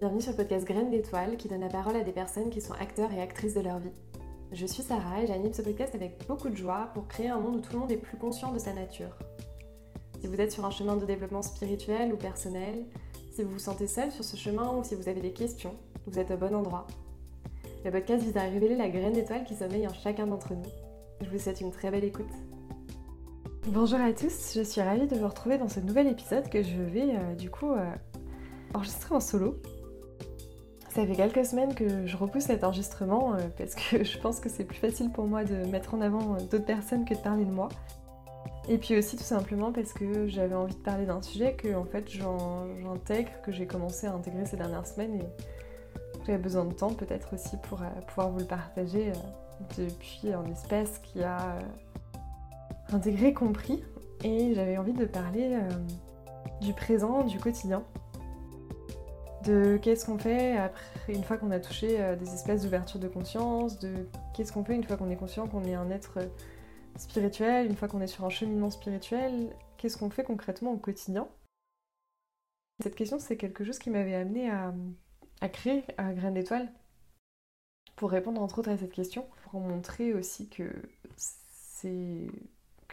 Bienvenue sur le podcast Graines d'étoiles qui donne la parole à des personnes qui sont acteurs et actrices de leur vie. Je suis Sarah et j'anime ce podcast avec beaucoup de joie pour créer un monde où tout le monde est plus conscient de sa nature. Si vous êtes sur un chemin de développement spirituel ou personnel, si vous vous sentez seul sur ce chemin ou si vous avez des questions, vous êtes au bon endroit. Le podcast vise à révéler la graine d'étoile qui sommeille en chacun d'entre nous. Je vous souhaite une très belle écoute. Bonjour à tous, je suis ravie de vous retrouver dans ce nouvel épisode que je vais euh, du coup euh, enregistrer en solo. Ça fait quelques semaines que je repousse cet enregistrement euh, parce que je pense que c'est plus facile pour moi de mettre en avant d'autres personnes que de parler de moi. Et puis aussi tout simplement parce que j'avais envie de parler d'un sujet que en fait j'intègre, que j'ai commencé à intégrer ces dernières semaines et j'avais besoin de temps peut-être aussi pour pouvoir vous le partager depuis un espace qui a intégré, compris. Et j'avais envie de parler euh, du présent, du quotidien. De qu'est-ce qu'on fait après, une fois qu'on a touché euh, des espaces d'ouverture de conscience, de qu'est-ce qu'on fait une fois qu'on est conscient qu'on est un être euh, spirituel, une fois qu'on est sur un cheminement spirituel, qu'est-ce qu'on fait concrètement au quotidien? Cette question, c'est quelque chose qui m'avait amené à, à créer un grain d'étoile pour répondre entre autres à cette question, pour montrer aussi que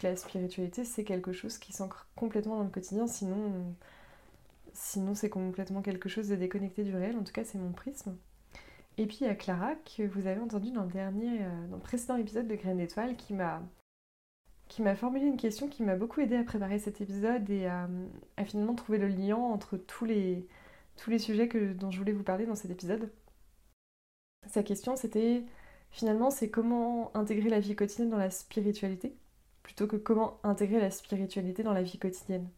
la spiritualité, c'est quelque chose qui s'ancre complètement dans le quotidien, sinon, sinon c'est complètement quelque chose de déconnecté du réel. En tout cas, c'est mon prisme. Et puis il y a Clara, que vous avez entendu dans le, dernier, euh, dans le précédent épisode de Graines d'étoiles, qui m'a qui m'a formulé une question qui m'a beaucoup aidé à préparer cet épisode et à, finalement trouver le lien entre tous les, tous les sujets que, dont je voulais vous parler dans cet épisode. Sa question c'était finalement c'est comment intégrer la vie quotidienne dans la spiritualité plutôt que comment intégrer la spiritualité dans la vie quotidienne.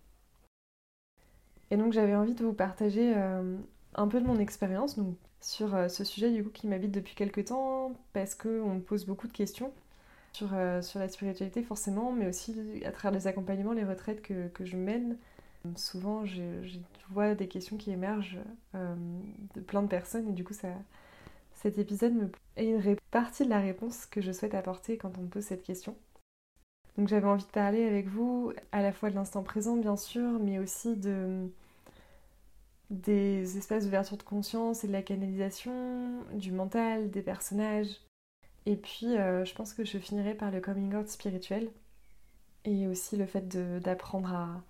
Et donc j'avais envie de vous partager euh, un peu de mon expérience sur euh, ce sujet qui m'habite depuis quelques temps parce qu'on me pose beaucoup de questions sur, euh, sur la spiritualité forcément, mais aussi à travers les accompagnements, les retraites que, que je mène. Souvent je, vois des questions qui émergent de plein de personnes et du coup ça, cet épisode me... est une partie de la réponse que je souhaite apporter quand on me pose cette question. Donc j'avais envie de parler avec vous à la fois de l'instant présent bien sûr, mais aussi de des espaces d'ouverture de conscience et de la canalisation, du mental, des personnages. Et puis euh, je pense que je finirai par le coming out spirituel et aussi le fait d'apprendre à,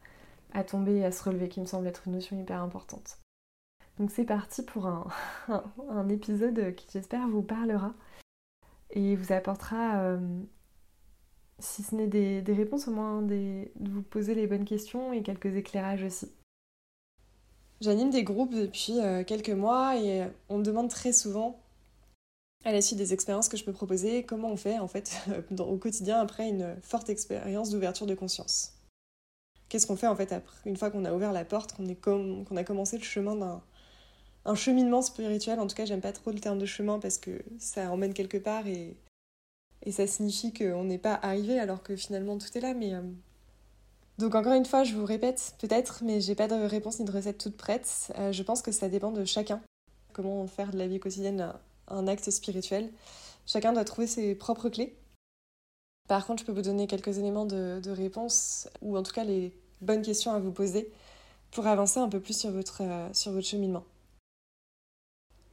à, tomber et à se relever qui me semble être une notion hyper importante. Donc c'est parti pour un, un, épisode qui j'espère vous parlera et vous apportera euh, si ce n'est des, réponses, au moins de vous poser les bonnes questions et quelques éclairages aussi. J'anime des groupes depuis euh, quelques mois et on me demande très souvent, à la suite des expériences que je peux proposer, comment on fait au quotidien après une forte expérience d'ouverture de conscience. Qu'est-ce qu'on fait en fait une fois qu'on a ouvert la porte, qu'on a commencé le chemin d'un un cheminement spirituel? En tout cas, j'aime pas trop le terme de chemin parce que ça emmène quelque part et et ça signifie qu'on n'est pas arrivé alors que finalement tout est là. Mais euh, donc encore une fois, je vous répète peut-être, mais j'ai pas de réponse ni de recette toute prête. Euh, je pense que ça dépend de chacun. Comment faire de la vie quotidienne un acte spirituel. Chacun doit trouver ses propres clés. Par contre, je peux vous donner quelques éléments de, réponse, ou en tout cas les bonnes questions à vous poser pour avancer un peu plus sur votre, euh, sur votre cheminement.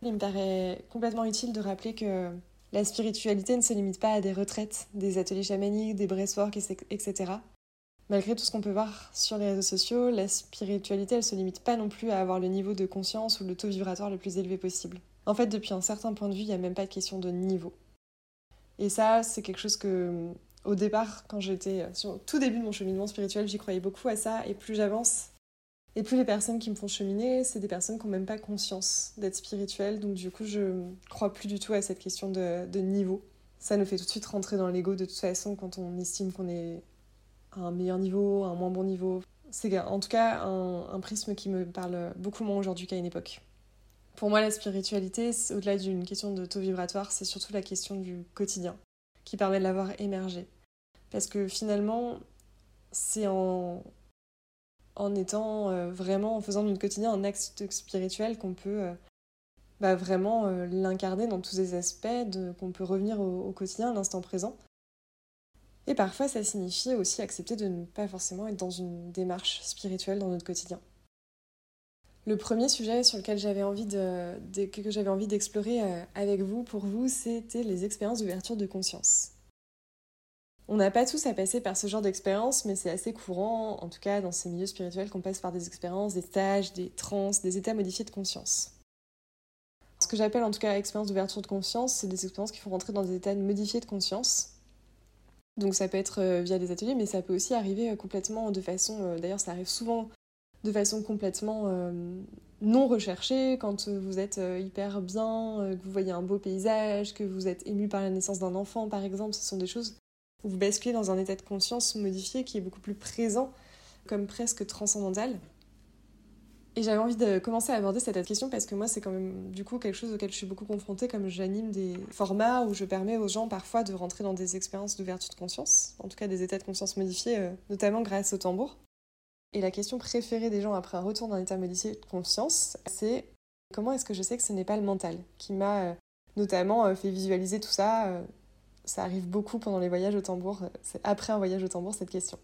Il me paraît complètement utile de rappeler que la spiritualité ne se limite pas à des retraites, des ateliers chamaniques, des breathwork, etc. Malgré tout ce qu'on peut voir sur les réseaux sociaux, la spiritualité, elle se limite pas non plus à avoir le niveau de conscience ou le taux vibratoire le plus élevé possible. En fait, depuis un certain point de vue, il n'y a même pas de question de niveau. Et ça, c'est quelque chose que, au départ, quand j'étais sur tout début de mon cheminement spirituel, j'y croyais beaucoup à ça. Et plus j'avance, et plus les personnes qui me font cheminer, c'est des personnes qui n'ont même pas conscience d'être spirituelles. Donc du coup, je crois plus du tout à cette question de, niveau. Ça nous fait tout de suite rentrer dans l'ego de toute façon quand on estime qu'on est à un meilleur niveau, à un moins bon niveau. C'est en tout cas un, prisme qui me parle beaucoup moins aujourd'hui qu'à une époque. Pour moi, la spiritualité, au-delà d'une question de taux vibratoire, c'est surtout la question du quotidien qui permet de l'avoir émergé. Parce que finalement, c'est en, en étant euh, vraiment, en faisant notre quotidien un acte spirituel qu'on peut euh, bah, vraiment euh, l'incarner dans tous ses aspects, qu'on peut revenir au, quotidien, à l'instant présent. Et parfois, ça signifie aussi accepter de ne pas forcément être dans une démarche spirituelle dans notre quotidien. Le premier sujet sur lequel j'avais envie d'explorer avec vous, pour vous, c'était les expériences d'ouverture de conscience. On n'a pas tous à passer par ce genre d'expérience, mais c'est assez courant, en tout cas dans ces milieux spirituels, qu'on passe par des expériences, des stages, des trans, des états modifiés de conscience. Ce que j'appelle en tout cas expérience d'ouverture de conscience, c'est des expériences qui font rentrer dans des états modifiés de conscience. Donc ça peut être euh, via des ateliers, mais ça peut aussi arriver euh, complètement de façon, euh, d'ailleurs ça arrive souvent de façon complètement non recherchée, quand vous êtes hyper bien, que vous voyez un beau paysage, que vous êtes ému par la naissance d'un enfant par exemple, ce sont des choses vous basculez dans un état de conscience modifié qui est beaucoup plus présent, comme presque transcendantal. Et j'avais envie de commencer à aborder cette question parce que moi, c'est quand même du coup quelque chose auquel je suis beaucoup confrontée, comme j'anime des formats où je permets aux gens parfois de rentrer dans des expériences d'ouverture de conscience, en tout cas des états de conscience modifiés, euh, notamment grâce au tambour. Et la question préférée des gens après un retour d'un état modifié de conscience, c'est comment est-ce que je sais que ce n'est pas le mental qui m'a euh, notamment euh, fait visualiser tout ça Ça arrive beaucoup pendant les voyages au tambour, c'est après un voyage au tambour cette question.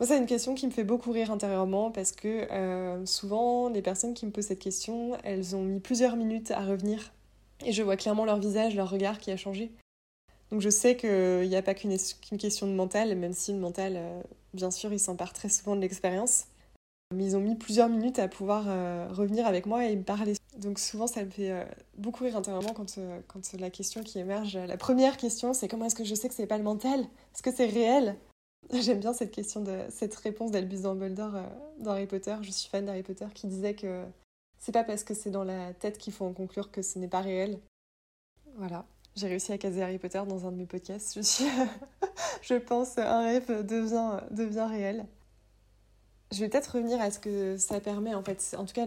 Moi, c'est une question qui me fait beaucoup rire intérieurement parce que euh, souvent, les personnes qui me posent cette question, elles ont mis plusieurs minutes à revenir et je vois clairement leur visage, leur regard qui a changé. Donc je sais qu'il n'y a pas qu'une question de mental, même si le mental, euh, bien sûr, il s'empare très souvent de l'expérience. Mais ils ont mis plusieurs minutes à pouvoir euh, revenir avec moi et me parler. Donc souvent, ça me fait beaucoup rire intérieurement quand, quand la question qui émerge, la première question, c'est comment est-ce que je sais que c'est pas le mental? Est-ce que c'est réel? J'aime bien cette question, cette réponse d'Albus Dumbledore euh, dans Harry Potter. Je suis fan d'Harry Potter qui disait que c'est pas parce que c'est dans la tête qu'il faut en conclure que ce n'est pas réel. Voilà, j'ai réussi à caser Harry Potter dans un de mes podcasts. Je pense, un rêve devient réel. Je vais peut-être revenir à ce que ça permet en fait. En tout cas,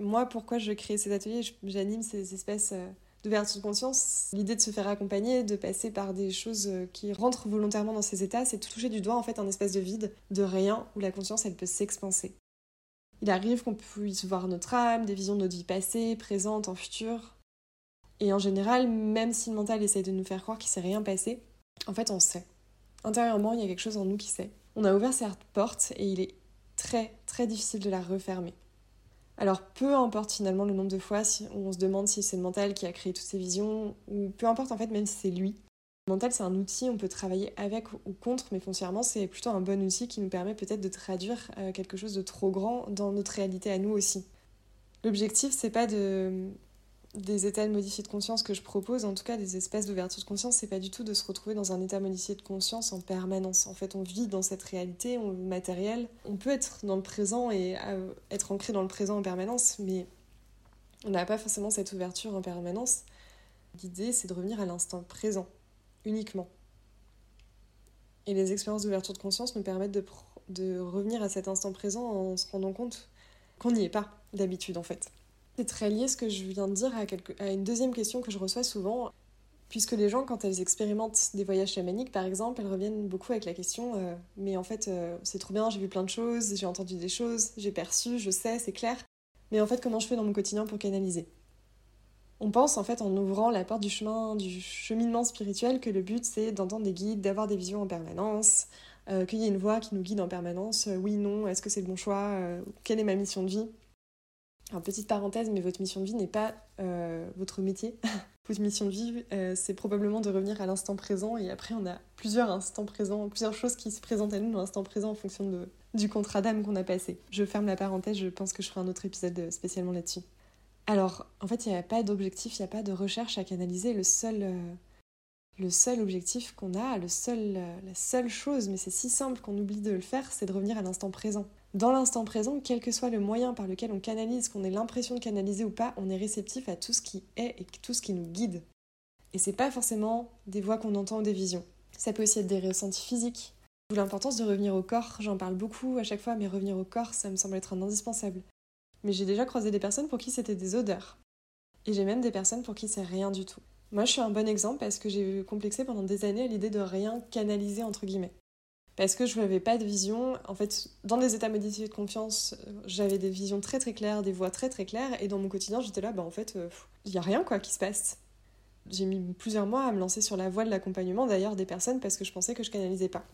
moi, pourquoi je crée ces ateliers, j'anime ces espèces euh, d'ouverture de conscience, l'idée de se faire accompagner, de passer par des choses euh, qui rentrent volontairement dans ces états, c'est toucher du doigt en fait un espèce de vide, de rien, où la conscience elle peut s'expanser. Il arrive qu'on puisse voir notre âme, des visions de notre vie passée, présente, en futur. Et en général, même si le mental essaye de nous faire croire qu'il s'est rien passé, en fait on sait. Intérieurement, il y a quelque chose en nous qui sait. On a ouvert cette porte et il est très difficile de la refermer. Alors peu importe finalement le nombre de fois si on se demande si c'est le mental qui a créé toutes ces visions, ou peu importe en fait même si c'est lui. Le mental c'est un outil, on peut travailler avec ou contre, mais foncièrement c'est plutôt un bon outil qui nous permet peut-être de traduire euh, quelque chose de trop grand dans notre réalité à nous aussi. L'objectif c'est pas de des états de modifié de conscience que je propose, en tout cas des espèces d'ouverture de conscience, c'est pas du tout de se retrouver dans un état modifié de conscience en permanence. En fait, on vit dans cette réalité matérielle. On peut être dans le présent et euh, être ancré dans le présent en permanence, mais on n'a pas forcément cette ouverture en permanence. L'idée, c'est de revenir à l'instant présent, uniquement. Et les expériences d'ouverture de conscience nous permettent de, de revenir à cet instant présent en se rendant compte qu'on n'y est pas d'habitude, en fait. C'est très lié ce que je viens de dire à, une deuxième question que je reçois souvent. Puisque les gens, quand elles expérimentent des voyages chamaniques, par exemple, elles reviennent beaucoup avec la question euh, Mais en fait, euh, c'est trop bien, j'ai vu plein de choses, j'ai entendu des choses, j'ai perçu, je sais, c'est clair. Mais en fait, comment je fais dans mon quotidien pour canaliser? On pense en fait en ouvrant la porte du chemin, du cheminement spirituel, que le but c'est d'entendre des guides, d'avoir des visions en permanence, euh, qu'il y ait une voix qui nous guide en permanence. oui, non, est-ce que c'est le bon choix Quelle est ma mission de vie? Alors, petite parenthèse, mais votre mission de vie n'est pas euh, votre métier. votre mission de vie, euh, c'est probablement de revenir à l'instant présent. Et après, on a plusieurs instants présents, plusieurs choses qui se présentent à nous dans l'instant présent en fonction du contrat d'âme qu'on a passé. Je ferme la parenthèse, je pense que je ferai un autre épisode euh, spécialement là-dessus. Alors, en fait, il n'y a pas d'objectif, il n'y a pas de recherche à canaliser. Le seul, le seul objectif qu'on a, le seul, la seule chose, mais c'est si simple qu'on oublie de le faire, c'est de revenir à l'instant présent dans l'instant présent, quel que soit le moyen par lequel on canalise, qu'on ait l'impression de canaliser ou pas, on est réceptif à tout ce qui est et tout ce qui nous guide. Et c'est pas forcément des voix qu'on entend ou des visions. Ça peut aussi être des ressentis physiques. L'importance de revenir au corps, j'en parle beaucoup à chaque fois, mais revenir au corps, ça me semble être un indispensable. Mais j'ai déjà croisé des personnes pour qui c'était des odeurs. Et j'ai même des personnes pour qui c'est rien du tout. Moi, je suis un bon exemple parce que j'ai complexé pendant des années à l'idée de rien canaliser, entre guillemets parce que je n'avais pas de vision. En fait, dans des états modifiés de confiance, euh, j'avais des visions très très claires, des voix très très claires, et dans mon quotidien, j'étais là, bah en fait, euh, il n'y a rien quoi qui se passe. J'ai mis plusieurs mois à me lancer sur la voie de l'accompagnement d'ailleurs des personnes parce que je pensais que je canalisais pas.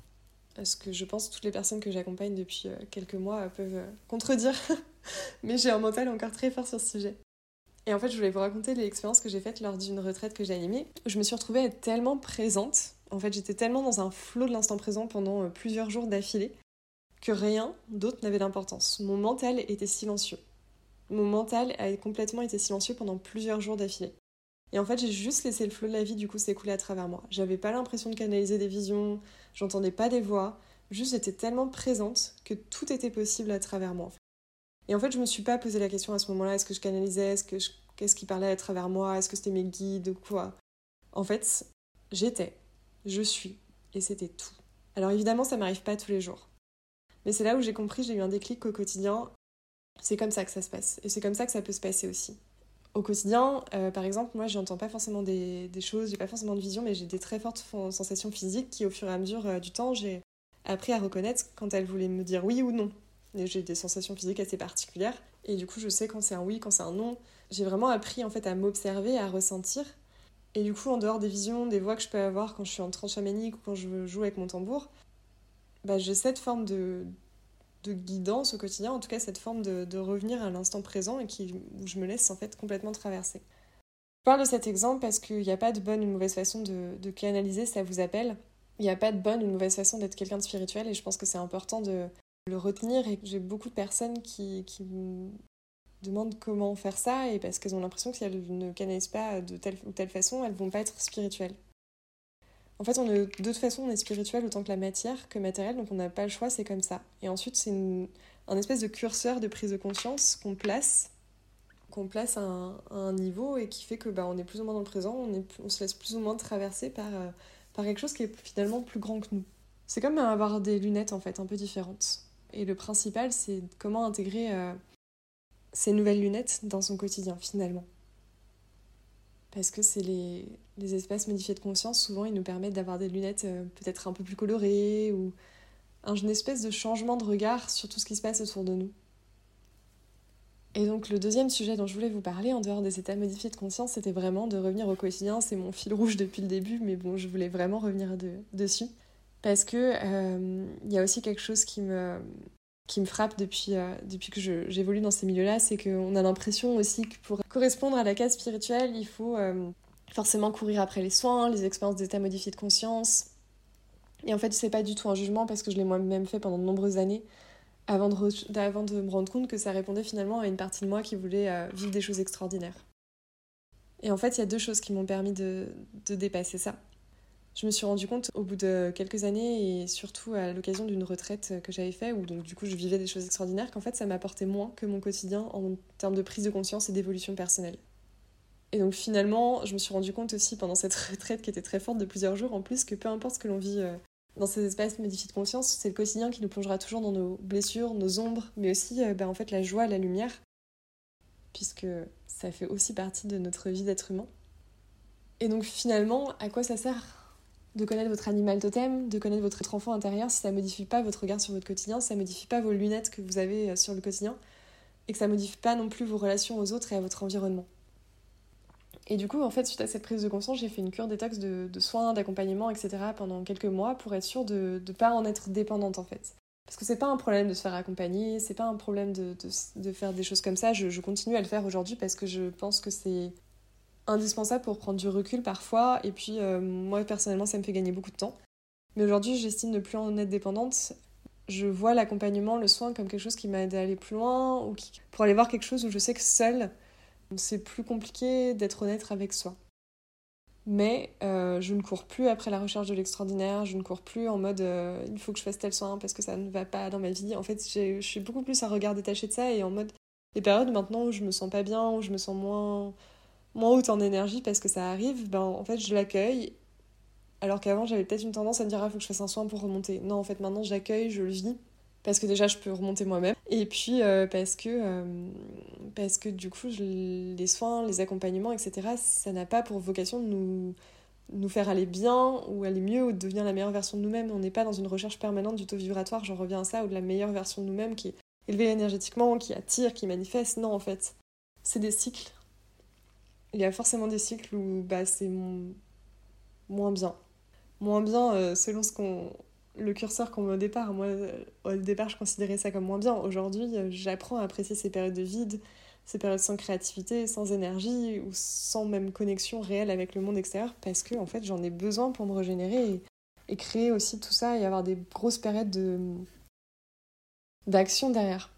ce que je pense toutes les personnes que j'accompagne depuis quelques mois peuvent contredire, mais j'ai un mental encore très fort sur ce sujet. Et en fait, je voulais vous raconter l'expérience que j'ai faite lors d'une retraite que j'ai animée. Je me suis retrouvée à être tellement présente, en fait, j'étais tellement dans un flot de l'instant présent pendant plusieurs jours d'affilée, que rien d'autre n'avait d'importance. Mon mental était silencieux. Mon mental a complètement été silencieux pendant plusieurs jours d'affilée. Et en fait, j'ai juste laissé le flot de la vie du coup s'écouler à travers moi. J'avais pas l'impression de canaliser des visions, j'entendais pas des voix, juste j'étais tellement présente que tout était possible à travers moi. Et en fait, je me suis pas posé la question à ce moment-là, est-ce que je canalisais, est-ce que qu'est-ce qui parlait à travers moi, est-ce que c'était mes guides ou quoi. En fait, j'étais, je suis, et c'était tout. Alors évidemment, ça m'arrive pas tous les jours. Mais c'est là où j'ai compris, j'ai eu un déclic au quotidien. C'est comme ça que ça se passe. Et c'est comme ça que ça peut se passer aussi au quotidien, euh, par exemple, moi, j'entends pas forcément des, des choses, j'ai pas forcément de vision, mais j'ai des très fortes sensations physiques qui, au fur et à mesure euh, du temps, j'ai appris à reconnaître quand elles voulaient me dire oui ou non. J'ai des sensations physiques assez particulières, et du coup, je sais quand c'est un oui, quand c'est un non. J'ai vraiment appris en fait à m'observer, à ressentir. Et du coup, en dehors des visions, des voix que je peux avoir quand je suis en tranche chamanique ou quand je joue avec mon tambour, bah, j'ai cette forme de, de guidance au quotidien, en tout cas cette forme de, revenir à l'instant présent et qui, où je me laisse en fait complètement traverser. Je parle de cet exemple parce qu'il n'y a pas de bonne ou de mauvaise façon de, canaliser, ça vous appelle. Il n'y a pas de bonne ou de mauvaise façon d'être quelqu'un de spirituel et je pense que c'est important de le retenir et j'ai beaucoup de personnes qui, qui demandent comment faire ça et parce qu'elles ont l'impression que si elles ne canalisent pas de telle ou telle façon, elles vont pas être spirituelles. En fait, on est, de toute façon, on est spirituel autant que la matière, que matériel, donc on n'a pas le choix, c'est comme ça. Et ensuite, c'est un espèce de curseur de prise de conscience qu'on place, qu'on place à un, niveau et qui fait que bah, on est plus ou moins dans le présent, on, est, on se laisse plus ou moins traverser par, euh, par quelque chose qui est finalement plus grand que nous. C'est comme avoir des lunettes en fait, un peu différentes. Et le principal, c'est comment intégrer euh, ces nouvelles lunettes dans son quotidien finalement parce que c'est les, les, espaces modifiés de conscience, souvent ils nous permettent d'avoir des lunettes euh, peut-être un peu plus colorées ou une espèce de changement de regard sur tout ce qui se passe autour de nous. Et donc le deuxième sujet dont je voulais vous parler, en dehors des états modifiés de conscience, c'était vraiment de revenir au quotidien. C'est mon fil rouge depuis le début, mais bon, je voulais vraiment revenir dessus. Parce que euh, il y a aussi quelque chose qui me, qui me frappe depuis, euh, depuis que j'évolue dans ces milieux-là, c'est qu'on a l'impression aussi que pour correspondre à la case spirituelle, il faut euh, forcément courir après les soins, les expériences d'état modifié de conscience. Et en fait, c'est pas du tout un jugement parce que je l'ai moi-même fait pendant de nombreuses années avant de, de me rendre compte que ça répondait finalement à une partie de moi qui voulait euh, vivre des choses extraordinaires. Et en fait, il y a deux choses qui m'ont permis de, de dépasser ça. Je me suis rendu compte au bout de quelques années et surtout à l'occasion d'une retraite que j'avais fait où donc du coup je vivais des choses extraordinaires qu'en fait ça m'apportait moins que mon quotidien en termes de prise de conscience et d'évolution personnelle. Et donc finalement, je me suis rendu compte aussi pendant cette retraite qui était très forte de plusieurs jours en plus que peu importe ce que l'on vit euh, dans ces espaces modifiés de conscience, c'est le quotidien qui nous plongera toujours dans nos blessures, nos ombres, mais aussi ben, en fait la joie, la lumière, puisque ça fait aussi partie de notre vie d'être humain. Et donc finalement, à quoi ça sert? De connaître votre animal totem, de connaître votre enfant intérieur, si ça modifie pas votre regard sur votre quotidien, si ça modifie pas vos lunettes que vous avez euh, sur le quotidien, et que ça modifie pas non plus vos relations aux autres et à votre environnement. Et du coup, en fait, suite à cette prise de conscience, j'ai fait une cure détox de, de soins, d'accompagnement, etc. pendant quelques mois pour être sûre de ne pas en être dépendante, en fait. Parce que c'est pas un problème de se faire accompagner, c'est pas un problème de, faire des choses comme ça. Je continue à le faire aujourd'hui parce que je pense que c'est indispensable pour prendre du recul parfois. Et puis, euh, moi, personnellement, ça me fait gagner beaucoup de temps. Mais aujourd'hui, j'estime ne plus en être dépendante. Je vois l'accompagnement, le soin comme quelque chose qui m'aide à aller plus loin ou qui... pour aller voir quelque chose où je sais que seul, c'est plus compliqué d'être honnête avec soi. Mais euh, je ne cours plus après la recherche de l'extraordinaire, je ne cours plus en mode euh, il faut que je fasse tel soin parce que ça ne va pas dans ma vie. En fait, je suis beaucoup plus à regard détaché de ça et en mode les périodes maintenant où je me sens pas bien, où je me sens moins moins haute en énergie parce que ça arrive, ben en fait je l'accueille. Alors qu'avant j'avais peut-être une tendance à me dire ah faut que je fasse un soin pour remonter. Non en fait maintenant j'accueille, je le vis parce que déjà je peux remonter moi-même et puis euh, parce que euh, parce que du coup les soins, les accompagnements etc ça n'a pas pour vocation de nous nous faire aller bien ou aller mieux ou de devenir la meilleure version de nous-mêmes. On n'est pas dans une recherche permanente du taux vibratoire, j'en reviens à ça, ou de la meilleure version de nous-mêmes qui est élevée énergétiquement, qui attire, qui manifeste. Non, en fait, c'est des cycles il y a forcément des cycles où bah, c'est moins bien. Moins bien euh, selon ce qu'on le curseur qu'on met au départ. Moi, au départ, je considérais ça comme moins bien. Aujourd'hui, j'apprends à apprécier ces périodes de vide, ces périodes sans créativité, sans énergie ou sans même connexion réelle avec le monde extérieur parce que en fait j'en ai besoin pour me régénérer et, créer aussi tout ça et avoir des grosses périodes de d'action derrière.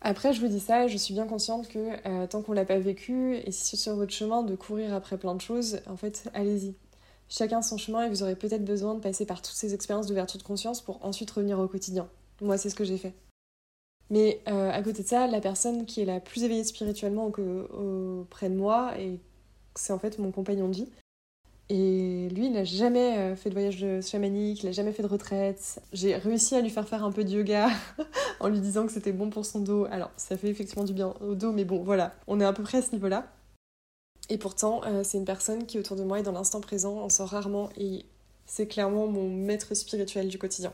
Après, je vous dis ça, je suis bien consciente que euh, tant qu'on l'a pas vécu, et si sur votre chemin de courir après plein de choses, en fait, allez-y. Chacun son chemin et vous aurez peut-être besoin de passer par toutes ces expériences d'ouverture de conscience pour ensuite revenir au quotidien. Moi, c'est ce que j'ai fait. Mais euh, à côté de ça, la personne qui est la plus éveillée spirituellement auprès de moi, et c'est en fait mon compagnon de vie. Et lui, il n'a jamais euh, fait de voyage chamanique, il n'a jamais fait de retraite. J'ai réussi à lui faire faire un peu de yoga en lui disant que c'était bon pour son dos. Alors, ça fait effectivement du bien au dos, mais bon, voilà, on est à peu près à ce niveau-là. Et pourtant, euh, c'est une personne qui autour de moi est dans l'instant présent, en sort rarement, et c'est clairement mon maître spirituel du quotidien.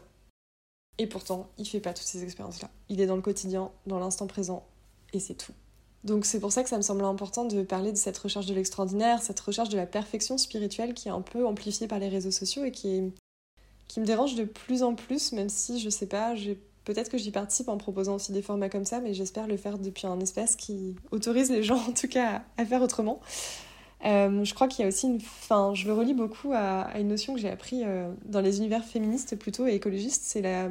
Et pourtant, il fait pas toutes ces expériences-là. Il est dans le quotidien, dans l'instant présent, et c'est tout. Donc c'est pour ça que ça me semble important de parler de cette recherche de l'extraordinaire, cette recherche de la perfection spirituelle qui est un peu amplifiée par les réseaux sociaux et qui, me dérange de plus en plus, même si je sais pas, peut-être que j'y participe en proposant aussi des formats comme ça, mais j'espère le faire depuis un espace qui autorise les gens en tout cas à faire autrement. Euh, je crois qu'il y a aussi une. Enfin, je le relis beaucoup à, une notion que j'ai appris euh, dans les univers féministes plutôt et écologistes, c'est la,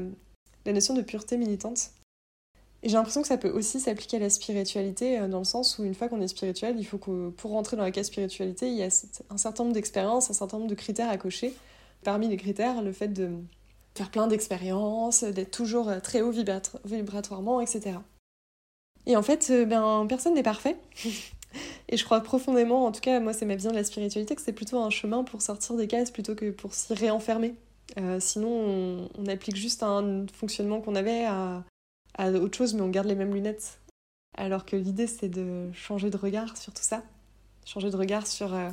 notion de pureté militante. Et j'ai l'impression que ça peut aussi s'appliquer à la spiritualité, euh, dans le sens où une fois qu'on est spirituel, il faut que pour rentrer dans la case spiritualité, il y a un certain nombre d'expériences, un certain nombre de critères à cocher. Parmi les critères, le fait de faire plein d'expériences, d'être toujours très haut vibratoirement, etc. Et en fait, ben, personne n'est parfait. Et je crois profondément, en tout cas, moi, c'est ma vision de la spiritualité, que c'est plutôt un chemin pour sortir des cases plutôt que pour s'y réenfermer. Euh, sinon, on, applique juste un fonctionnement qu'on avait à, à, autre chose, mais on garde les mêmes lunettes. Alors que l'idée, c'est de changer de regard sur tout ça. Changer de regard sur, euh,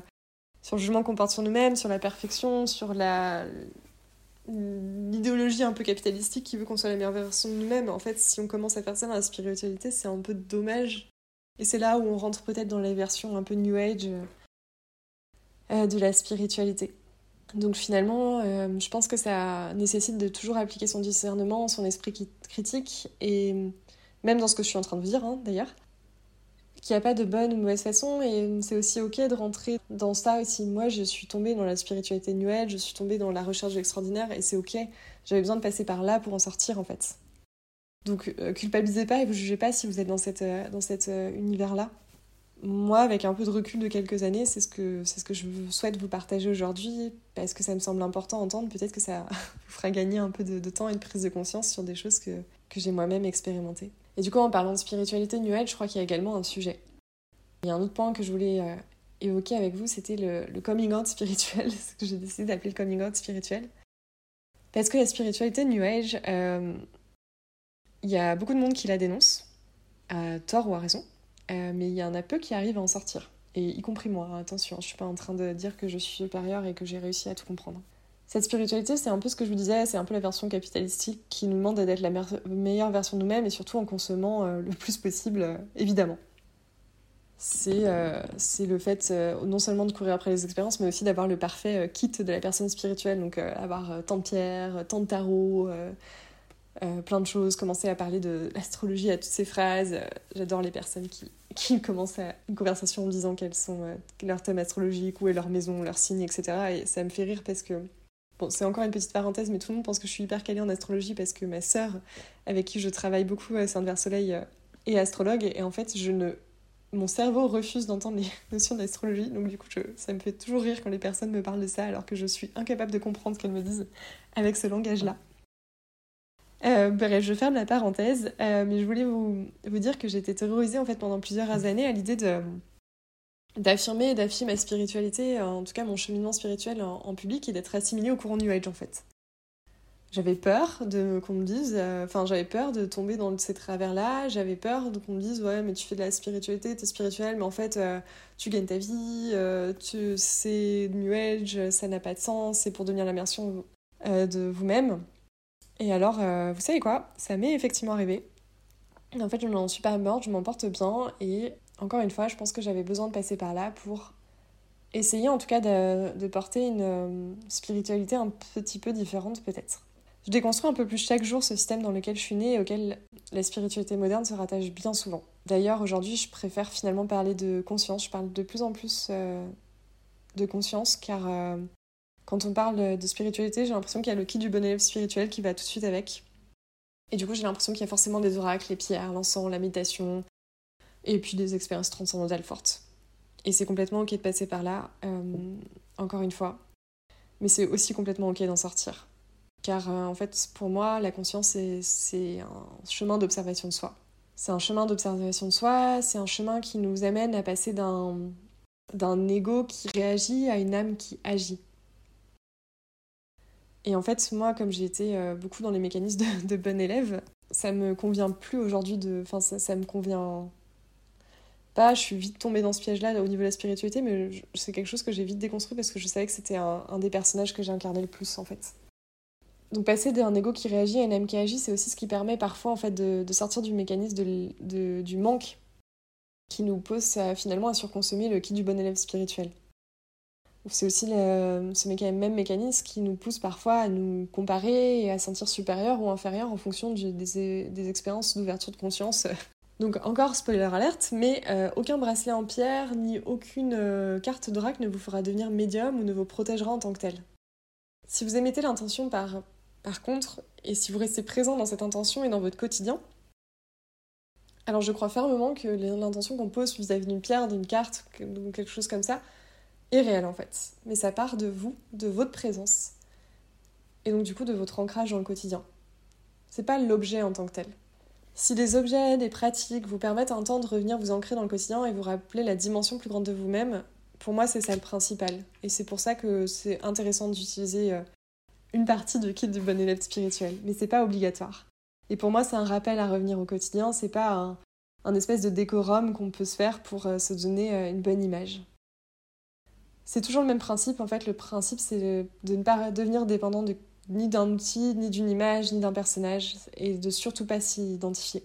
sur le jugement qu'on porte sur nous-mêmes, sur la perfection, sur la, l'idéologie un peu capitalistique qui veut qu'on soit la meilleure version de nous-mêmes. En fait, si on commence à faire ça dans la spiritualité, c'est un peu dommage et c'est là où on rentre peut-être dans les versions un peu New Age euh, de la spiritualité. Donc finalement, euh, je pense que ça nécessite de toujours appliquer son discernement, son esprit critique, et même dans ce que je suis en train de dire hein, d'ailleurs, qu'il n'y a pas de bonne ou mauvaise façon, et c'est aussi ok de rentrer dans ça aussi. Moi, je suis tombée dans la spiritualité Age, je suis tombée dans la recherche de l'extraordinaire, et c'est ok, j'avais besoin de passer par là pour en sortir en fait. Donc euh, culpabilisez pas et vous jugez pas si vous êtes dans cet euh, univers-là. Moi, avec un peu de recul de quelques années, c'est ce que, c'est ce que je souhaite vous partager aujourd'hui parce que ça me semble important d'entendre. Peut-être que ça vous fera gagner un peu de, temps et de prise de conscience sur des choses que, que j'ai moi-même expérimentées. Et du coup, en parlant de spiritualité New Age, je crois qu'il y a également un sujet. Il y a un autre point que je voulais évoquer avec vous, c'était le, coming out spirituel, ce que j'ai décidé d'appeler le coming out spirituel. Parce que la spiritualité New Age, il y a beaucoup de monde qui la dénonce, à tort ou à raison, euh, mais il y en a peu qui arrivent à en sortir. Et y compris moi, attention, je suis pas en train de dire que je suis supérieure et que j'ai réussi à tout comprendre. Cette spiritualité, c'est un peu ce que je vous disais, c'est un peu la version capitalistique qui nous demande d'être la meilleure version de nous-mêmes et surtout en consommant euh, le plus possible, euh, évidemment. C'est le fait non seulement de courir après les expériences, mais aussi d'avoir le parfait kit de la personne spirituelle, donc avoir tant de pierres, tant de tarot, euh, plein de choses, commencer à parler de l'astrologie à toutes ces phrases. Euh, j'adore les personnes qui, qui commencent une conversation en disant quels sont euh, leurs thèmes astrologiques, où est leur maison, leur signe, etc. Et ça me fait rire parce que, bon, c'est encore une petite parenthèse, mais tout le monde pense que je suis hyper calée en astrologie parce que ma sœur, avec qui je travaille beaucoup à Sainte-Vers-Soleil, est astrologue. Et, en fait, je ne mon cerveau refuse d'entendre les notions d'astrologie, donc du coup ça me fait toujours rire quand les personnes me parlent de ça alors que je suis incapable de comprendre ce qu'elles me disent avec ce langage-là. Euh, bref, je ferme la parenthèse, euh, mais je voulais vous, dire que j'étais terrorisée en fait pendant plusieurs années à l'idée de d'affirmer et d'affirmer ma spiritualité, en tout cas mon cheminement spirituel en, public et d'être assimilée au courant New Age en fait. J'avais peur de qu'on me dise, euh, enfin j'avais peur de tomber dans ces travers-là, j'avais peur qu'on me dise ouais mais tu fais de la spiritualité, t'es spirituel, mais en fait tu gagnes ta vie, c'est New Age, ça n'a pas de sens, c'est pour devenir l'immersion de vous-même. Et alors, euh, vous savez quoi? Ça m'est effectivement arrivé. En fait, je n'en suis pas morte, je m'en porte bien. Et encore une fois, je pense que j'avais besoin de passer par là pour essayer en tout cas de, porter une euh, spiritualité un petit peu différente peut-être. Je déconstruis un peu plus chaque jour ce système dans lequel je suis née et auquel la spiritualité moderne se rattache bien souvent. D'ailleurs, aujourd'hui, je préfère finalement parler de conscience. Je parle de plus en plus euh, de conscience car quand on parle de spiritualité, j'ai l'impression qu'il y a le kit du bon élève spirituel qui va tout de suite avec. Et du coup, j'ai l'impression qu'il y a forcément des oracles, les pierres, l'encens, la méditation, et puis des expériences transcendantales fortes. Et c'est complètement ok de passer par là, euh, encore une fois. Mais c'est aussi complètement ok d'en sortir. Car euh, en fait, pour moi, la conscience, c'est un chemin d'observation de soi. C'est un chemin d'observation de soi, c'est un chemin qui nous amène à passer d'un ego qui réagit à une âme qui agit. Et en fait, moi, comme j'ai été euh, beaucoup dans les mécanismes de, bon élève, ça me convient plus aujourd'hui de. Enfin, ça, ça, me convient pas. Je suis vite tombée dans ce piège-là au niveau de la spiritualité, mais c'est quelque chose que j'ai vite déconstruit parce que je savais que c'était un, des personnages que j'ai incarné le plus, en fait. Donc, passer d'un ego qui réagit à une âme qui agit, c'est aussi ce qui permet parfois, en fait, de, sortir du mécanisme de, du manque qui nous pose finalement à surconsommer le kit du bon élève spirituel. C'est aussi ce même mécanisme qui nous pousse parfois à nous comparer et à sentir supérieur ou inférieur en fonction du, des, expériences d'ouverture de conscience. Donc encore spoiler alerte, mais euh, aucun bracelet en pierre ni aucune euh, carte d'oracle ne vous fera devenir médium ou ne vous protégera en tant que tel. Si vous émettez l'intention par, par contre, et si vous restez présent dans cette intention et dans votre quotidien, alors je crois fermement que l'intention qu'on pose vis-à-vis d'une pierre, d'une carte, quelque chose comme ça, est réel en fait. Mais ça part de vous, de votre présence. Et donc du coup de votre ancrage dans le quotidien. C'est pas l'objet en tant que tel. Si des objets, des pratiques vous permettent un temps de revenir vous ancrer dans le quotidien et vous rappeler la dimension plus grande de vous-même, pour moi c'est ça le principal. Et c'est pour ça que c'est intéressant d'utiliser euh, une partie du kit du bon élève spirituel. Mais c'est pas obligatoire. Et pour moi c'est un rappel à revenir au quotidien, c'est pas un, un espèce de décorum qu'on peut se faire pour euh, se donner euh, une bonne image c'est toujours le même principe. En fait, le principe, c'est de, ne pas devenir dépendant ni d'un outil, ni d'une image, ni d'un personnage, et de surtout pas s'y identifier.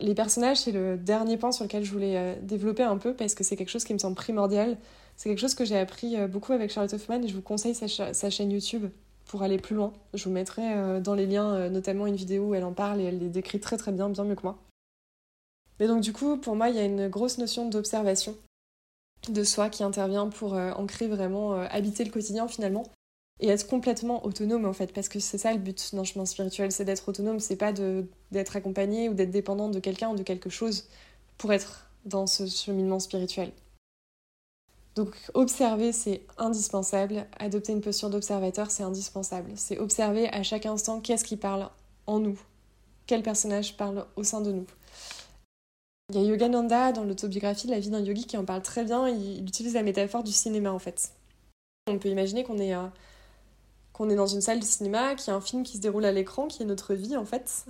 Les personnages, c'est le dernier point sur lequel je voulais euh, développer un peu, parce que c'est quelque chose qui me semble primordial. C'est quelque chose que j'ai appris euh, beaucoup avec Charlotte Hoffman, et je vous conseille sa, sa chaîne YouTube pour aller plus loin. Je vous mettrai euh, dans les liens notamment une vidéo où elle en parle, et elle les décrit très très bien, bien mieux que moi. Mais donc du coup, pour moi, il y a une grosse notion d'observation de soi qui intervient pour euh, ancrer vraiment, euh, habiter le quotidien finalement et être complètement autonome en fait parce que c'est ça le but d'un chemin spirituel c'est d'être autonome c'est pas d'être accompagné ou d'être dépendant de quelqu'un ou de quelque chose pour être dans ce cheminement spirituel. Donc observer c'est indispensable. Adopter une posture d'observateur c'est indispensable. C'est observer à chaque instant qu'est-ce qui parle en nous quel personnage parle au sein de nous il y a Yogananda dans l'autobiographie de la vie d'un yogi qui en parle très bien. Il, utilise la métaphore du cinéma en fait. On peut imaginer qu'on est, euh, est dans une salle de cinéma, qu'il y a un film qui se déroule à l'écran, qui est notre vie en fait.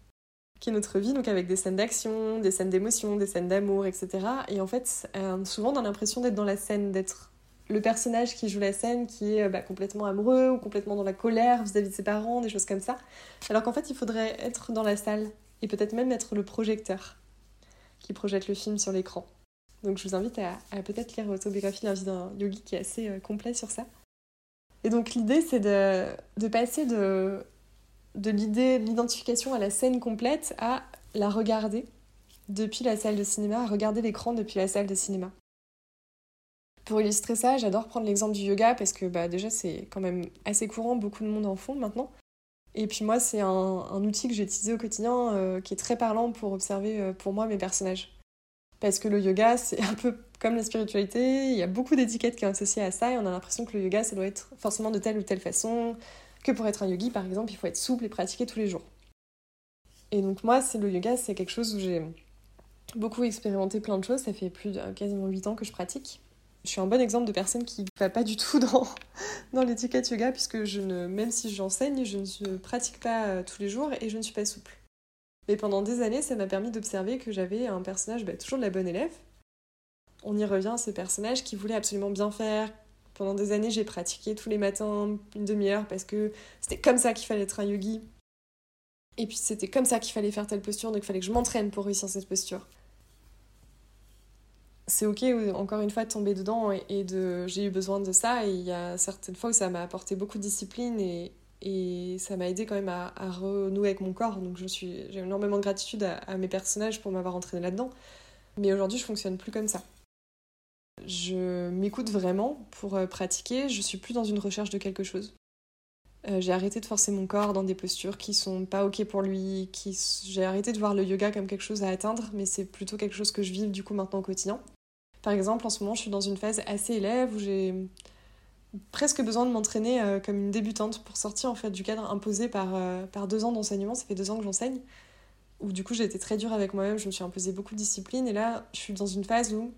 qui est notre vie, donc avec des scènes d'action, des scènes d'émotion, des scènes d'amour, etc. Et en fait, euh, souvent on a l'impression d'être dans la scène, d'être le personnage qui joue la scène, qui est bah, complètement amoureux ou complètement dans la colère vis-à-vis -vis de ses parents, des choses comme ça. Alors qu'en fait, il faudrait être dans la salle et peut-être même être le projecteur qui projette le film sur l'écran. Donc je vous invite à, peut-être lire l'autobiographie la vie d'un yogi qui est assez euh, complet sur ça. Et donc l'idée c'est de, passer de, l'idée, de l'identification à la scène complète à la regarder depuis la salle de cinéma, à regarder l'écran depuis la salle de cinéma. Pour illustrer ça, j'adore prendre l'exemple du yoga parce que bah, déjà c'est quand même assez courant, beaucoup de monde en font maintenant. Et puis moi, c'est un, outil que j'ai utilisé au quotidien euh, qui est très parlant pour observer euh, pour moi mes personnages. Parce que le yoga, c'est un peu comme la spiritualité, il y a beaucoup d'étiquettes qui sont associées à ça et on a l'impression que le yoga, ça doit être forcément de telle ou telle façon, que pour être un yogi, par exemple, il faut être souple et pratiquer tous les jours. Et donc moi, c'est le yoga, c'est quelque chose où j'ai beaucoup expérimenté plein de choses, ça fait plus de quasiment 8 ans que je pratique. Je suis un bon exemple de personne qui ne va pas du tout dans, dans l'étiquette yoga, puisque je ne, même si j'enseigne, je ne pratique pas euh, tous les jours et je ne suis pas souple. Mais pendant des années, ça m'a permis d'observer que j'avais un personnage bah, toujours de la bonne élève. On y revient, ce personnage qui voulait absolument bien faire. Pendant des années, j'ai pratiqué tous les matins une demi-heure parce que c'était comme ça qu'il fallait être un yogi. Et puis c'était comme ça qu'il fallait faire telle posture, donc il fallait que je m'entraîne pour réussir cette posture c'est ok, encore une fois, de tomber dedans et de. J'ai eu besoin de ça, et il y a certaines fois où ça m'a apporté beaucoup de discipline et, et ça m'a aidé quand même à, renouer avec mon corps. Donc je suis, j'ai énormément de gratitude à, à mes personnages pour m'avoir entraîné là-dedans. Mais aujourd'hui, je fonctionne plus comme ça. Je m'écoute vraiment pour euh, pratiquer, je suis plus dans une recherche de quelque chose. Euh, j'ai arrêté de forcer mon corps dans des postures qui sont pas ok pour lui, qui... j'ai arrêté de voir le yoga comme quelque chose à atteindre, mais c'est plutôt quelque chose que je vis du coup maintenant au quotidien. Par exemple, en ce moment, je suis dans une phase assez élève où j'ai presque besoin de m'entraîner euh, comme une débutante pour sortir en fait du cadre imposé par, par deux ans d'enseignement. Ça fait deux ans que j'enseigne, où du coup j'ai été très dure avec moi-même, je me suis imposé beaucoup de discipline, et là je suis dans une phase où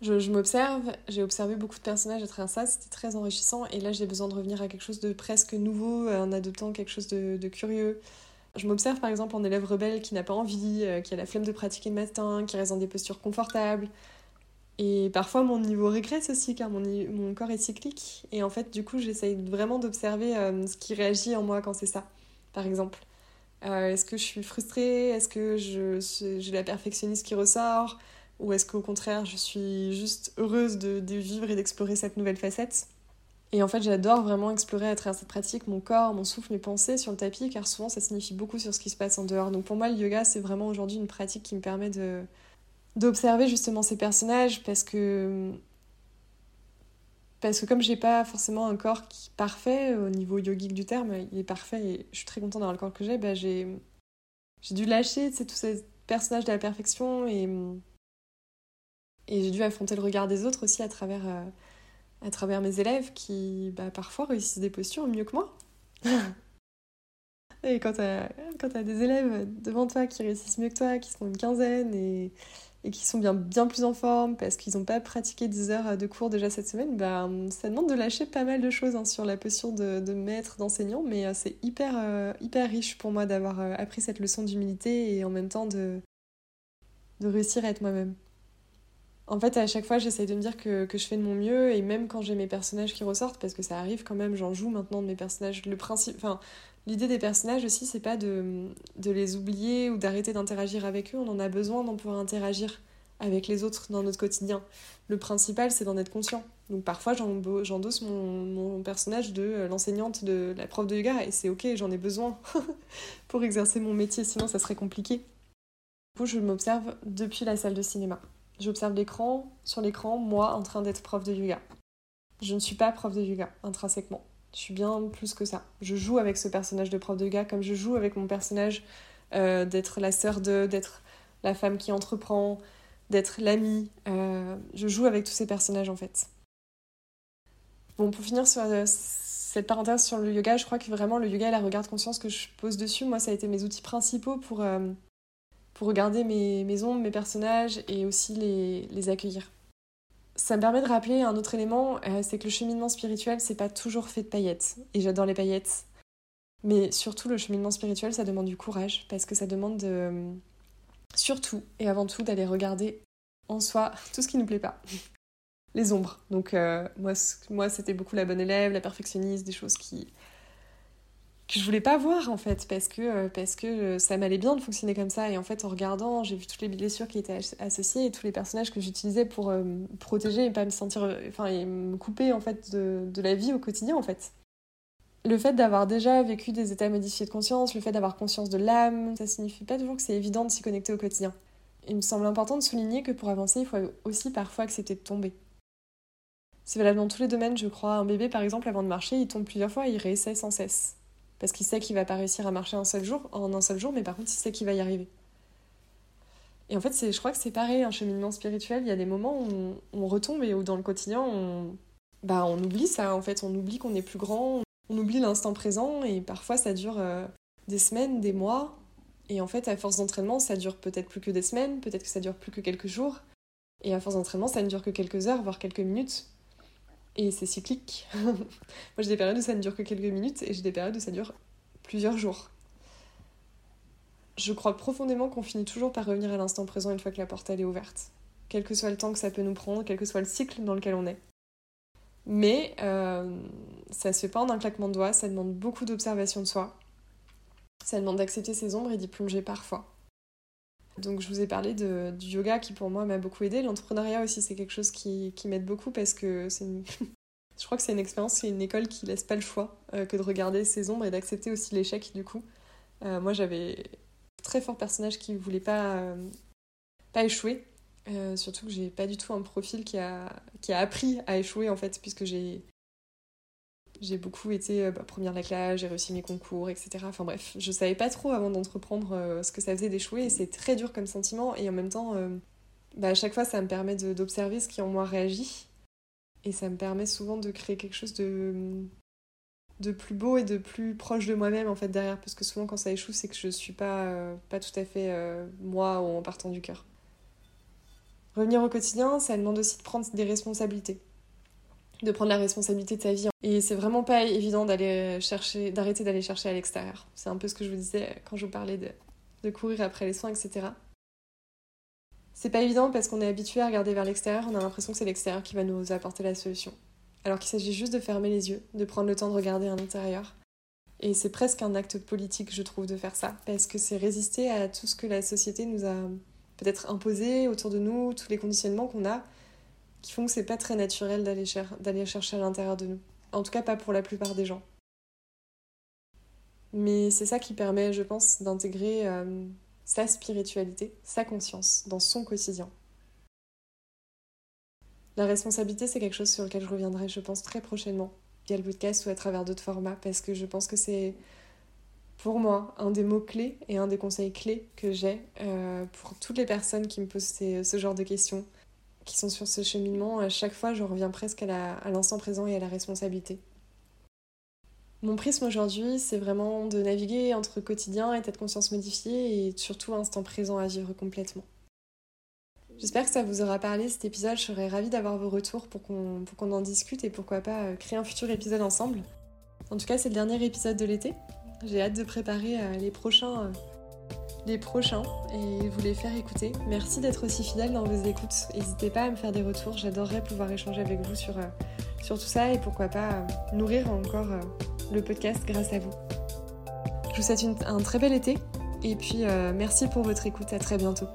je, m'observe, j'ai observé beaucoup de personnages à travers ça, c'était très enrichissant et là j'ai besoin de revenir à quelque chose de presque nouveau en adoptant quelque chose de, curieux. Je m'observe par exemple en élève rebelle qui n'a pas envie, euh, qui a la flemme de pratiquer le matin, qui reste dans des postures confortables. Et parfois mon niveau régresse aussi car mon, mon corps est cyclique et en fait du coup j'essaye vraiment d'observer euh, ce qui réagit en moi quand c'est ça, par exemple. Euh, est-ce que je suis frustrée? Est-ce que j'ai la perfectionniste qui ressort? Ou est-ce qu'au contraire, je suis juste heureuse de, vivre et d'explorer cette nouvelle facette? Et en fait, j'adore vraiment explorer à travers cette pratique mon corps, mon souffle, mes pensées sur le tapis, car souvent ça signifie beaucoup sur ce qui se passe en dehors. Donc pour moi, le yoga, c'est vraiment aujourd'hui une pratique qui me permet de d'observer justement ces personnages parce que parce que comme j'ai pas forcément un corps parfait au niveau yogique du terme, il est parfait et je suis très contente d'avoir le corps que j'ai, bah j'ai dû lâcher tous ces personnages de la perfection et et j'ai dû affronter le regard des autres aussi à travers, euh, mes élèves qui bah, parfois réussissent des postures mieux que moi. et quand tu as, des élèves devant toi qui réussissent mieux que toi, qui sont une quinzaine et, et qui sont bien, bien plus en forme parce qu'ils n'ont pas pratiqué 10 heures de cours déjà cette semaine, bah, ça demande de lâcher pas mal de choses hein, sur la posture de, de maître, d'enseignant, mais euh, c'est hyper, euh, hyper riche pour moi d'avoir appris cette leçon d'humilité et en même temps de, de réussir à être moi-même. En fait, à chaque fois, j'essaye de me dire que, je fais de mon mieux, et même quand j'ai mes personnages qui ressortent, parce que ça arrive quand même, j'en joue maintenant de mes personnages. Le principe, enfin, l'idée des personnages aussi, c'est pas de, les oublier ou d'arrêter d'interagir avec eux. On en a besoin d'en pouvoir interagir avec les autres dans notre quotidien. Le principal, c'est d'en être conscient. Donc parfois, j'endosse mon, mon personnage de l'enseignante, de la prof de yoga, et c'est ok, j'en ai besoin pour exercer mon métier, sinon ça serait compliqué. Du coup, je m'observe depuis la salle de cinéma. J'observe l'écran, sur l'écran, moi en train d'être prof de yoga. Je ne suis pas prof de yoga, intrinsèquement. Je suis bien plus que ça. Je joue avec ce personnage de prof de yoga comme je joue avec mon personnage euh, d'être la sœur de, d'être la femme qui entreprend, d'être l'amie. Euh, je joue avec tous ces personnages en fait. Bon, pour finir sur euh, cette parenthèse sur le yoga, je crois que vraiment le yoga et la regard conscience que je pose dessus, moi, ça a été mes outils principaux pour pour regarder mes, mes ombres, mes personnages et aussi les, les accueillir. Ça me permet de rappeler un autre élément, euh, c'est que le cheminement spirituel, c'est pas toujours fait de paillettes. Et j'adore les paillettes. Mais surtout, le cheminement spirituel, ça demande du courage, parce que ça demande de, surtout et avant tout d'aller regarder en soi tout ce qui nous plaît pas. Les ombres. Donc euh, moi, moi c'était beaucoup la bonne élève, la perfectionniste, des choses qui, que je voulais pas voir en fait parce que euh, parce que euh, ça m'allait bien de fonctionner comme ça. Et en fait en regardant j'ai vu toutes les blessures qui étaient associées et tous les personnages que j'utilisais pour euh, me protéger et pas me sentir enfin et me couper en fait de, de la vie au quotidien en fait. Le fait d'avoir déjà vécu des états modifiés de conscience le fait d'avoir conscience de l'âme ça signifie pas toujours que c'est évident de s'y connecter au quotidien. Il me semble important de souligner que pour avancer il faut aussi parfois accepter de tomber. C'est valable dans tous les domaines je crois. Un bébé par exemple avant de marcher il tombe plusieurs fois et il réessaie sans cesse parce qu'il sait qu'il va pas réussir à marcher un seul jour, en un seul jour, mais par contre, il sait qu'il va y arriver. Et en fait, je crois que c'est pareil, un cheminement spirituel. Il y a des moments où on, retombe et où dans le quotidien, on, bah, on oublie ça. En fait, on oublie qu'on est plus grand, on oublie l'instant présent et parfois ça dure euh, des semaines, des mois. Et en fait, à force d'entraînement, ça dure peut-être plus que des semaines, peut-être que ça dure plus que quelques jours. Et à force d'entraînement, ça ne dure que quelques heures, voire quelques minutes. Et c'est cyclique. Moi, j'ai des périodes où ça ne dure que quelques minutes et j'ai des périodes où ça dure plusieurs jours. Je crois profondément qu'on finit toujours par revenir à l'instant présent une fois que la porte est ouverte. Quel que soit le temps que ça peut nous prendre, quel que soit le cycle dans lequel on est. Mais euh, ça se fait pas en un claquement de doigts, ça demande beaucoup d'observation de soi. Ça demande d'accepter ses ombres et d'y plonger parfois. Donc je vous ai parlé de, du yoga qui pour moi m'a beaucoup aidé. L'entrepreneuriat aussi c'est quelque chose qui, m'aide beaucoup parce que c'est je crois que c'est une expérience, c'est une école qui laisse pas le choix euh, que de regarder ses ombres et d'accepter aussi l'échec du coup. Euh, moi j'avais très fort personnage qui voulait pas, euh, pas échouer. surtout que j'ai pas du tout un profil qui a appris à échouer en fait puisque j'ai j'ai beaucoup été euh, bah, première de la classe, j'ai réussi mes concours, etc. Enfin bref, je savais pas trop avant d'entreprendre euh, ce que ça faisait d'échouer c'est très dur comme sentiment. Et en même temps, euh, bah, à chaque fois, ça me permet d'observer ce qui en moi réagit. Et ça me permet souvent de créer quelque chose de, de plus beau et de plus proche de moi-même en fait derrière. Parce que souvent, quand ça échoue, c'est que je suis pas, pas tout à fait moi en partant du cœur. Revenir au quotidien, ça demande aussi de prendre des responsabilités de prendre la responsabilité de sa vie. Et c'est vraiment pas évident d'aller chercher, d'arrêter d'aller chercher à l'extérieur. C'est un peu ce que je vous disais quand je vous parlais de, de courir après les soins, etc. C'est pas évident parce qu'on est habitué à regarder vers l'extérieur, on a l'impression que c'est l'extérieur qui va nous apporter la solution. Alors qu'il s'agit juste de fermer les yeux, de prendre le temps de regarder à l'intérieur. Et c'est presque un acte politique, je trouve, de faire ça, parce que c'est résister à tout ce que la société nous a peut-être imposé autour de nous, tous les conditionnements qu'on a, qui font que c'est pas très naturel d'aller chercher à l'intérieur de nous. En tout cas, pas pour la plupart des gens. Mais c'est ça qui permet, je pense, d'intégrer euh, sa spiritualité, sa conscience dans son quotidien. La responsabilité, c'est quelque chose sur lequel je reviendrai, je pense, très prochainement, via le podcast ou à travers d'autres formats, parce que je pense que c'est, pour moi, un des mots-clés et un des conseils clés que j'ai euh, pour toutes les personnes qui me posent ce genre de questions qui sont sur ce cheminement, à chaque fois, je reviens presque à l'instant présent et à la responsabilité. Mon prisme aujourd'hui, c'est vraiment de naviguer entre quotidien, état de conscience modifié et surtout instant présent à vivre complètement. J'espère que ça vous aura parlé cet épisode. Je serais ravie d'avoir vos retours pour qu'on en discute et pourquoi pas euh, créer un futur épisode ensemble. En tout cas, c'est le dernier épisode de l'été. J'ai hâte de préparer euh, les prochains euh, les prochains et vous les faire écouter. Merci d'être aussi fidèle dans vos écoutes. N'hésitez pas à me faire des retours. J'adorerais pouvoir échanger avec vous sur, euh, sur tout ça et pourquoi pas euh, nourrir encore euh, le podcast grâce à vous. Je vous souhaite un très bel été et puis merci pour votre écoute. À très bientôt.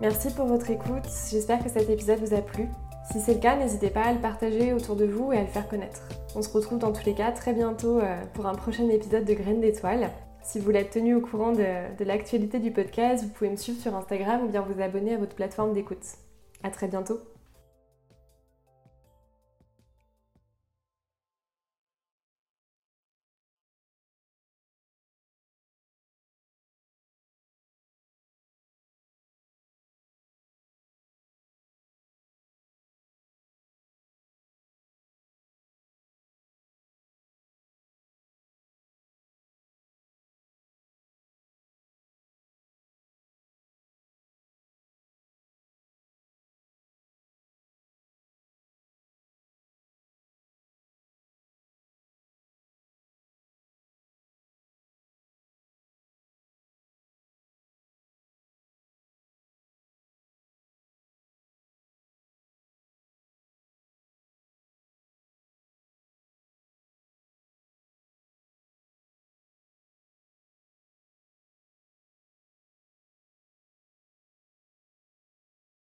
Merci pour votre écoute. J'espère que cet épisode vous a plu. Si c'est le cas, n'hésitez pas à le partager autour de vous et à le faire connaître. On se retrouve dans tous les cas très bientôt pour un prochain épisode de Graines d'étoiles. Si vous l'êtes tenu au courant de, l'actualité du podcast, vous pouvez me suivre sur Instagram ou bien vous abonner à votre plateforme d'écoute. À très bientôt